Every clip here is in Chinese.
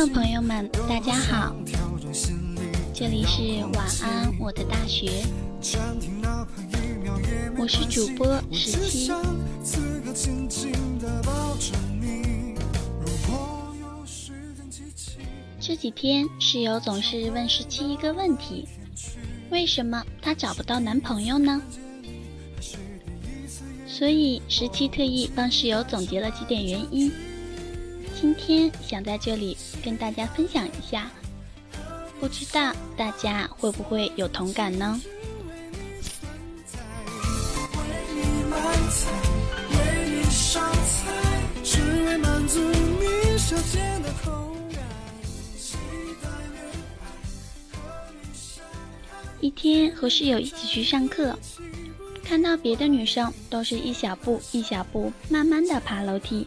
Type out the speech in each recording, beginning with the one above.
众朋友们，大家好，这里是晚安我的大学，我是主播十七。这几天室友总是问十七一个问题：为什么她找不到男朋友呢？所以十七特意帮室友总结了几点原因。今天想在这里跟大家分享一下，不知道大家会不会有同感呢？一天和室友一起去上课，看到别的女生都是一小步一小步慢慢的爬楼梯。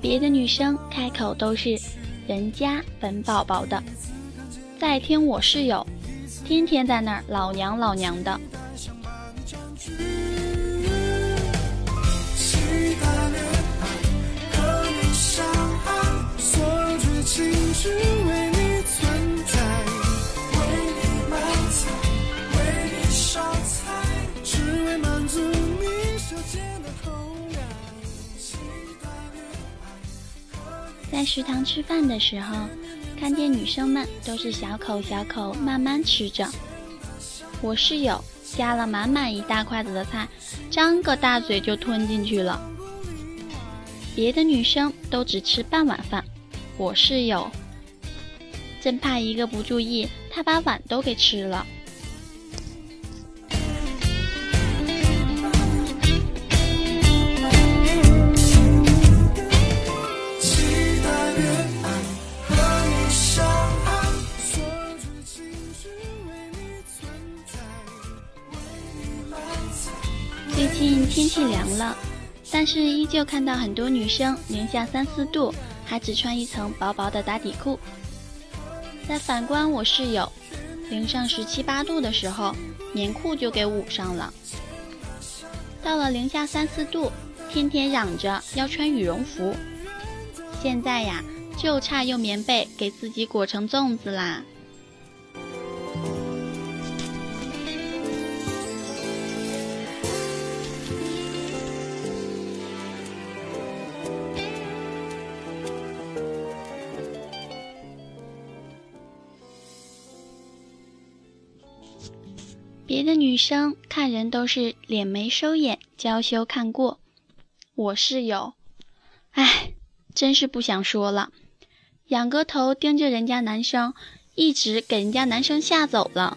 别的女生开口都是人家本宝宝的，再听我室友，天天在那儿老娘老娘的。在食堂吃饭的时候，看见女生们都是小口小口慢慢吃着，我室友夹了满满一大筷子的菜，张个大嘴就吞进去了。别的女生都只吃半碗饭，我室友真怕一个不注意，他把碗都给吃了。近天气凉了，但是依旧看到很多女生零下三四度还只穿一层薄薄的打底裤。再反观我室友，零上十七八度的时候，棉裤就给捂上了。到了零下三四度，天天嚷着要穿羽绒服，现在呀，就差用棉被给自己裹成粽子啦。别的女生看人都是脸眉收眼，娇羞看过。我室友，哎，真是不想说了，仰个头盯着人家男生，一直给人家男生吓走了。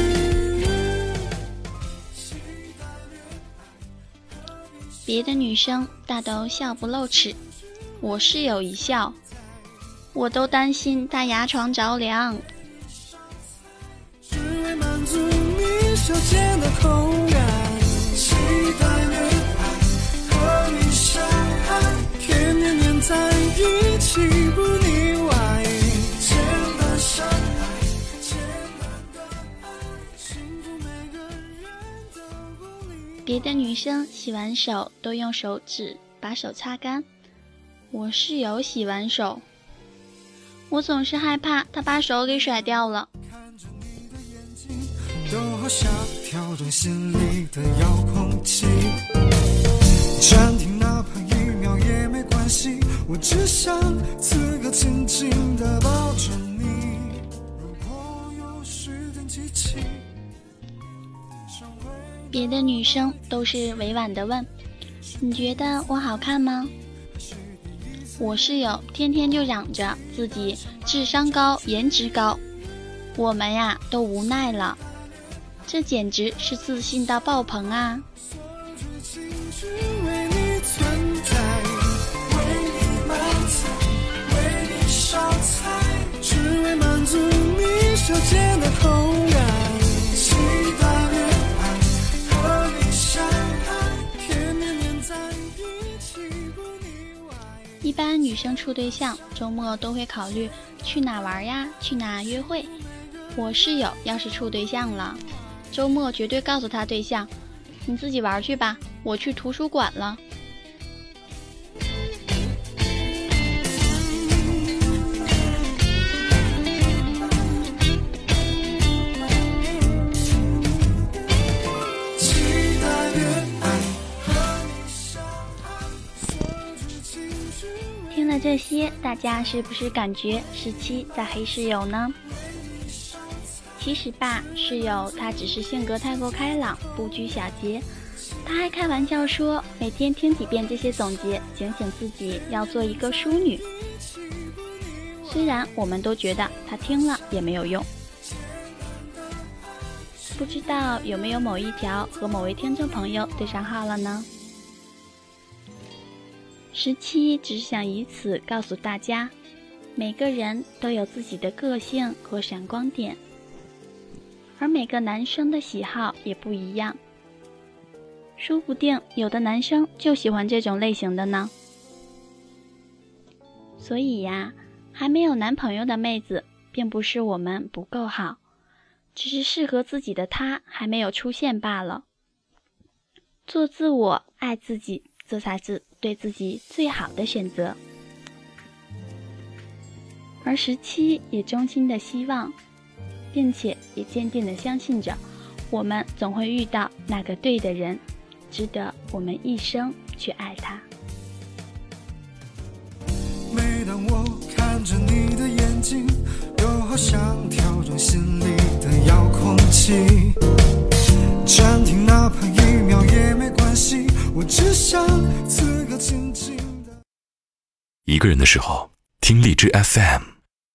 别的女生大都笑不露齿，我室友一笑，我都担心她牙床着凉。别的女生洗完手都用手指把手擦干，我室友洗完手，我总是害怕她把手给甩掉了。暂停哪怕一秒也没关系，我只想此刻紧紧地抱着你。如果有时间机器，别的女生都是委婉的问：“你觉得我好看吗？”我室友天天就嚷着自己智商高、颜值高，我们呀都无奈了。这简直是自信到爆棚啊！一般女生处对象，周末都会考虑去哪玩呀，去哪约会。我室友要是处对象了，周末绝对告诉他对象：“你自己玩去吧，我去图书馆了。”听了这些，大家是不是感觉十七在黑室友呢？其实吧，室友他只是性格太过开朗，不拘小节。他还开玩笑说，每天听几遍这些总结，警醒自己要做一个淑女。虽然我们都觉得他听了也没有用。不知道有没有某一条和某位听众朋友对上号了呢？十七只想以此告诉大家，每个人都有自己的个性和闪光点，而每个男生的喜好也不一样，说不定有的男生就喜欢这种类型的呢。所以呀，还没有男朋友的妹子，并不是我们不够好，只是适合自己的他还没有出现罢了。做自我，爱自己，这才是。对自己最好的选择，而十七也衷心的希望，并且也坚定的相信着，我们总会遇到那个对的人，值得我们一生去爱他。每当我看着你的眼睛，又好像跳动心里的遥控器。我只想此刻静静的。一个人的时候，听荔枝 FM。